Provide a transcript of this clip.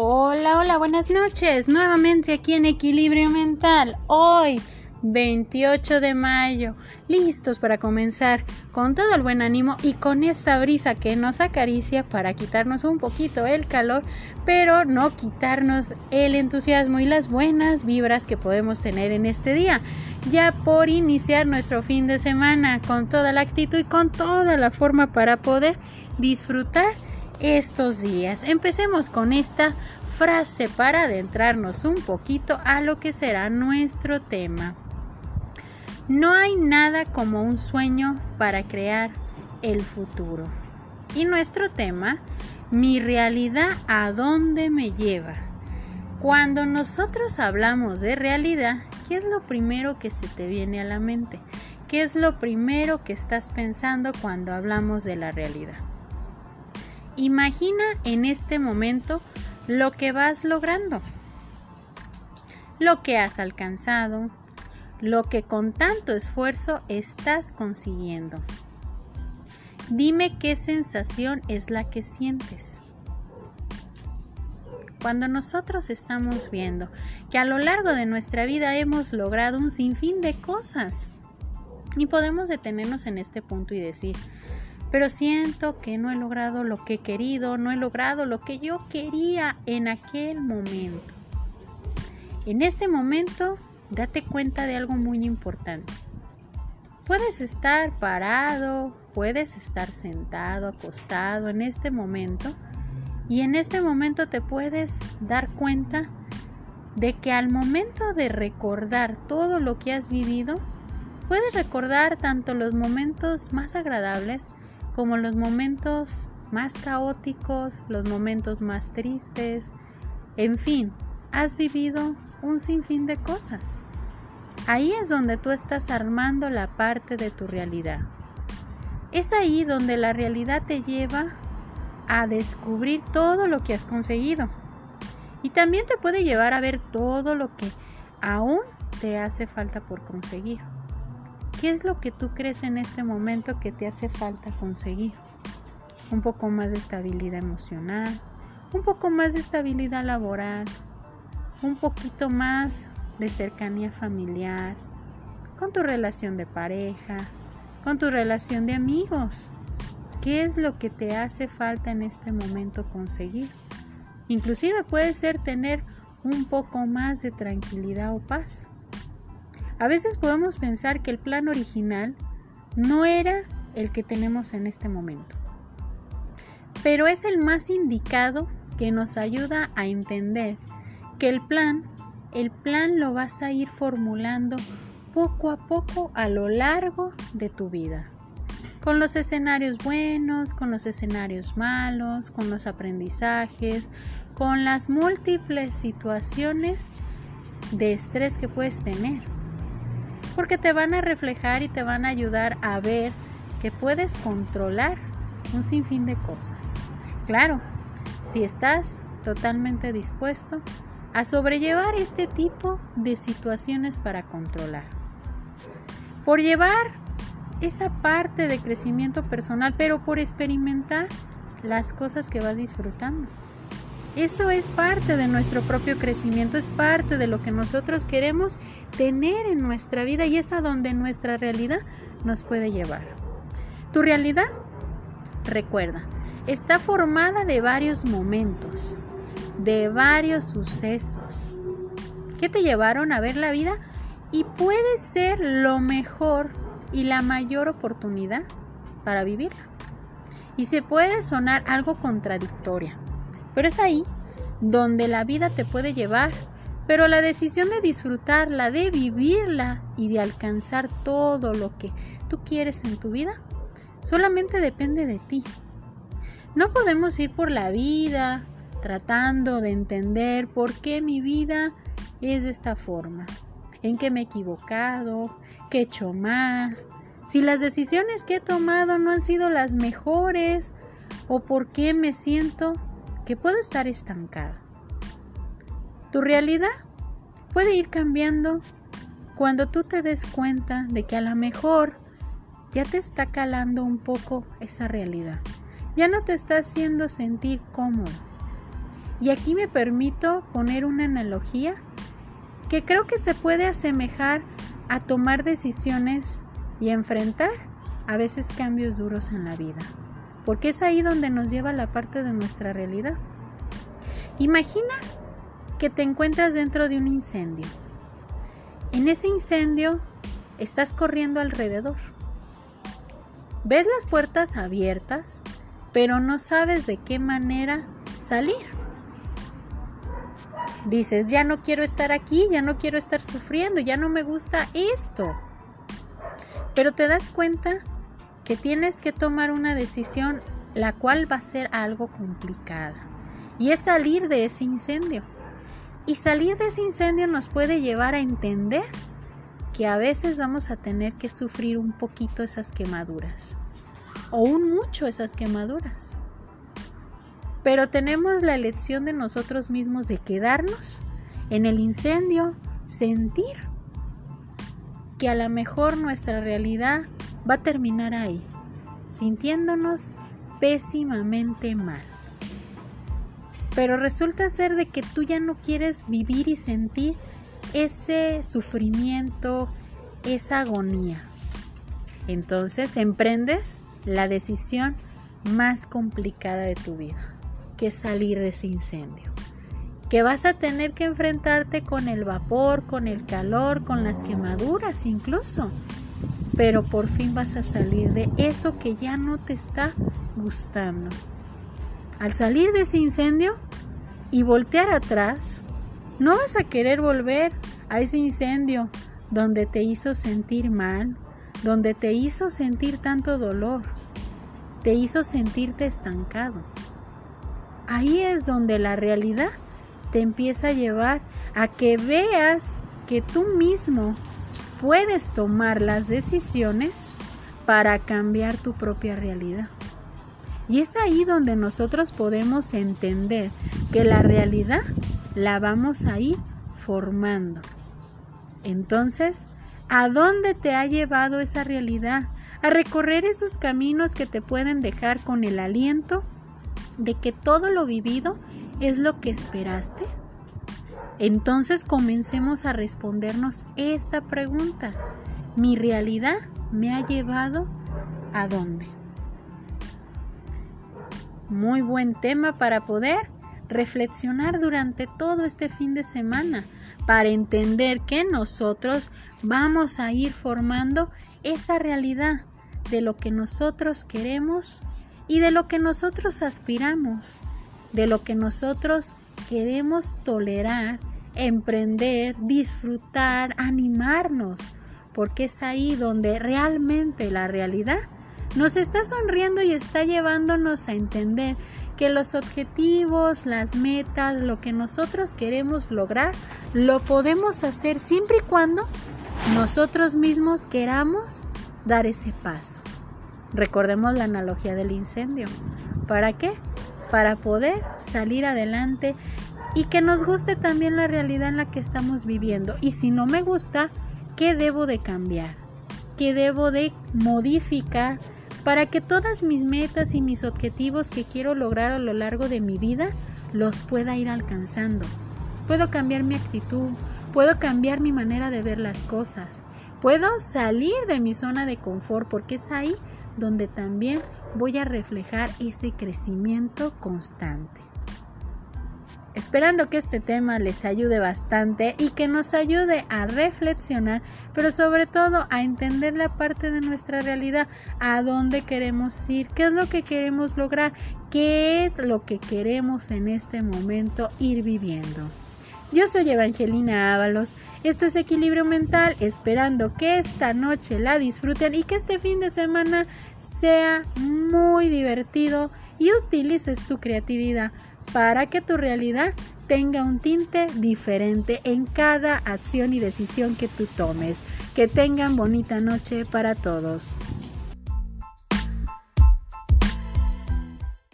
Hola, hola, buenas noches. Nuevamente aquí en Equilibrio Mental. Hoy, 28 de mayo, listos para comenzar con todo el buen ánimo y con esa brisa que nos acaricia para quitarnos un poquito el calor, pero no quitarnos el entusiasmo y las buenas vibras que podemos tener en este día. Ya por iniciar nuestro fin de semana con toda la actitud y con toda la forma para poder disfrutar estos días. Empecemos con esta frase para adentrarnos un poquito a lo que será nuestro tema. No hay nada como un sueño para crear el futuro. Y nuestro tema, mi realidad a dónde me lleva. Cuando nosotros hablamos de realidad, ¿qué es lo primero que se te viene a la mente? ¿Qué es lo primero que estás pensando cuando hablamos de la realidad? Imagina en este momento lo que vas logrando, lo que has alcanzado, lo que con tanto esfuerzo estás consiguiendo. Dime qué sensación es la que sientes. Cuando nosotros estamos viendo que a lo largo de nuestra vida hemos logrado un sinfín de cosas y podemos detenernos en este punto y decir, pero siento que no he logrado lo que he querido, no he logrado lo que yo quería en aquel momento. En este momento date cuenta de algo muy importante. Puedes estar parado, puedes estar sentado, acostado en este momento y en este momento te puedes dar cuenta de que al momento de recordar todo lo que has vivido, puedes recordar tanto los momentos más agradables como los momentos más caóticos, los momentos más tristes, en fin, has vivido un sinfín de cosas. Ahí es donde tú estás armando la parte de tu realidad. Es ahí donde la realidad te lleva a descubrir todo lo que has conseguido. Y también te puede llevar a ver todo lo que aún te hace falta por conseguir. ¿Qué es lo que tú crees en este momento que te hace falta conseguir? Un poco más de estabilidad emocional, un poco más de estabilidad laboral, un poquito más de cercanía familiar, con tu relación de pareja, con tu relación de amigos. ¿Qué es lo que te hace falta en este momento conseguir? Inclusive puede ser tener un poco más de tranquilidad o paz. A veces podemos pensar que el plan original no era el que tenemos en este momento, pero es el más indicado que nos ayuda a entender que el plan, el plan lo vas a ir formulando poco a poco a lo largo de tu vida. Con los escenarios buenos, con los escenarios malos, con los aprendizajes, con las múltiples situaciones de estrés que puedes tener. Porque te van a reflejar y te van a ayudar a ver que puedes controlar un sinfín de cosas. Claro, si estás totalmente dispuesto a sobrellevar este tipo de situaciones para controlar. Por llevar esa parte de crecimiento personal, pero por experimentar las cosas que vas disfrutando. Eso es parte de nuestro propio crecimiento, es parte de lo que nosotros queremos tener en nuestra vida y es a donde nuestra realidad nos puede llevar. Tu realidad, recuerda, está formada de varios momentos, de varios sucesos que te llevaron a ver la vida y puede ser lo mejor y la mayor oportunidad para vivirla. Y se puede sonar algo contradictoria, pero es ahí donde la vida te puede llevar. Pero la decisión de disfrutarla, de vivirla y de alcanzar todo lo que tú quieres en tu vida, solamente depende de ti. No podemos ir por la vida tratando de entender por qué mi vida es de esta forma, en qué me he equivocado, qué he hecho mal, si las decisiones que he tomado no han sido las mejores o por qué me siento que puedo estar estancada. Tu realidad puede ir cambiando cuando tú te des cuenta de que a lo mejor ya te está calando un poco esa realidad. Ya no te está haciendo sentir cómodo Y aquí me permito poner una analogía que creo que se puede asemejar a tomar decisiones y enfrentar a veces cambios duros en la vida, porque es ahí donde nos lleva la parte de nuestra realidad. Imagina que te encuentras dentro de un incendio. En ese incendio estás corriendo alrededor. Ves las puertas abiertas, pero no sabes de qué manera salir. Dices, ya no quiero estar aquí, ya no quiero estar sufriendo, ya no me gusta esto. Pero te das cuenta que tienes que tomar una decisión la cual va a ser algo complicada. Y es salir de ese incendio. Y salir de ese incendio nos puede llevar a entender que a veces vamos a tener que sufrir un poquito esas quemaduras. O un mucho esas quemaduras. Pero tenemos la elección de nosotros mismos de quedarnos en el incendio, sentir que a lo mejor nuestra realidad va a terminar ahí, sintiéndonos pésimamente mal. Pero resulta ser de que tú ya no quieres vivir y sentir ese sufrimiento, esa agonía. Entonces emprendes la decisión más complicada de tu vida, que es salir de ese incendio. Que vas a tener que enfrentarte con el vapor, con el calor, con las quemaduras incluso pero por fin vas a salir de eso que ya no te está gustando. Al salir de ese incendio y voltear atrás, no vas a querer volver a ese incendio donde te hizo sentir mal, donde te hizo sentir tanto dolor, te hizo sentirte estancado. Ahí es donde la realidad te empieza a llevar a que veas que tú mismo puedes tomar las decisiones para cambiar tu propia realidad. Y es ahí donde nosotros podemos entender que la realidad la vamos a ir formando. Entonces, ¿a dónde te ha llevado esa realidad? A recorrer esos caminos que te pueden dejar con el aliento de que todo lo vivido es lo que esperaste. Entonces comencemos a respondernos esta pregunta. ¿Mi realidad me ha llevado a dónde? Muy buen tema para poder reflexionar durante todo este fin de semana, para entender que nosotros vamos a ir formando esa realidad de lo que nosotros queremos y de lo que nosotros aspiramos, de lo que nosotros queremos tolerar emprender, disfrutar, animarnos, porque es ahí donde realmente la realidad nos está sonriendo y está llevándonos a entender que los objetivos, las metas, lo que nosotros queremos lograr, lo podemos hacer siempre y cuando nosotros mismos queramos dar ese paso. Recordemos la analogía del incendio. ¿Para qué? Para poder salir adelante y que nos guste también la realidad en la que estamos viviendo. Y si no me gusta, ¿qué debo de cambiar? ¿Qué debo de modificar para que todas mis metas y mis objetivos que quiero lograr a lo largo de mi vida los pueda ir alcanzando? Puedo cambiar mi actitud, puedo cambiar mi manera de ver las cosas, puedo salir de mi zona de confort porque es ahí donde también voy a reflejar ese crecimiento constante esperando que este tema les ayude bastante y que nos ayude a reflexionar, pero sobre todo a entender la parte de nuestra realidad, a dónde queremos ir, qué es lo que queremos lograr, qué es lo que queremos en este momento ir viviendo. Yo soy Evangelina Ábalos, esto es Equilibrio Mental, esperando que esta noche la disfruten y que este fin de semana sea muy divertido y utilices tu creatividad para que tu realidad tenga un tinte diferente en cada acción y decisión que tú tomes. Que tengan bonita noche para todos.